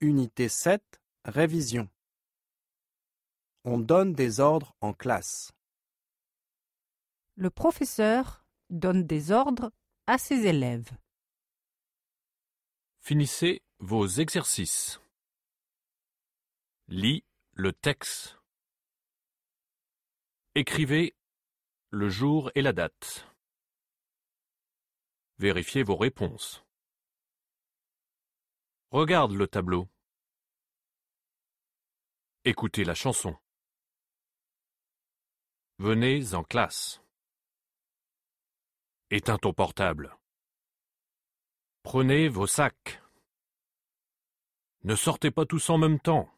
Unité 7, révision. On donne des ordres en classe. Le professeur donne des ordres à ses élèves. Finissez vos exercices. Lis le texte. Écrivez le jour et la date. Vérifiez vos réponses. Regarde le tableau. Écoutez la chanson. Venez en classe. Éteins ton portable. Prenez vos sacs. Ne sortez pas tous en même temps.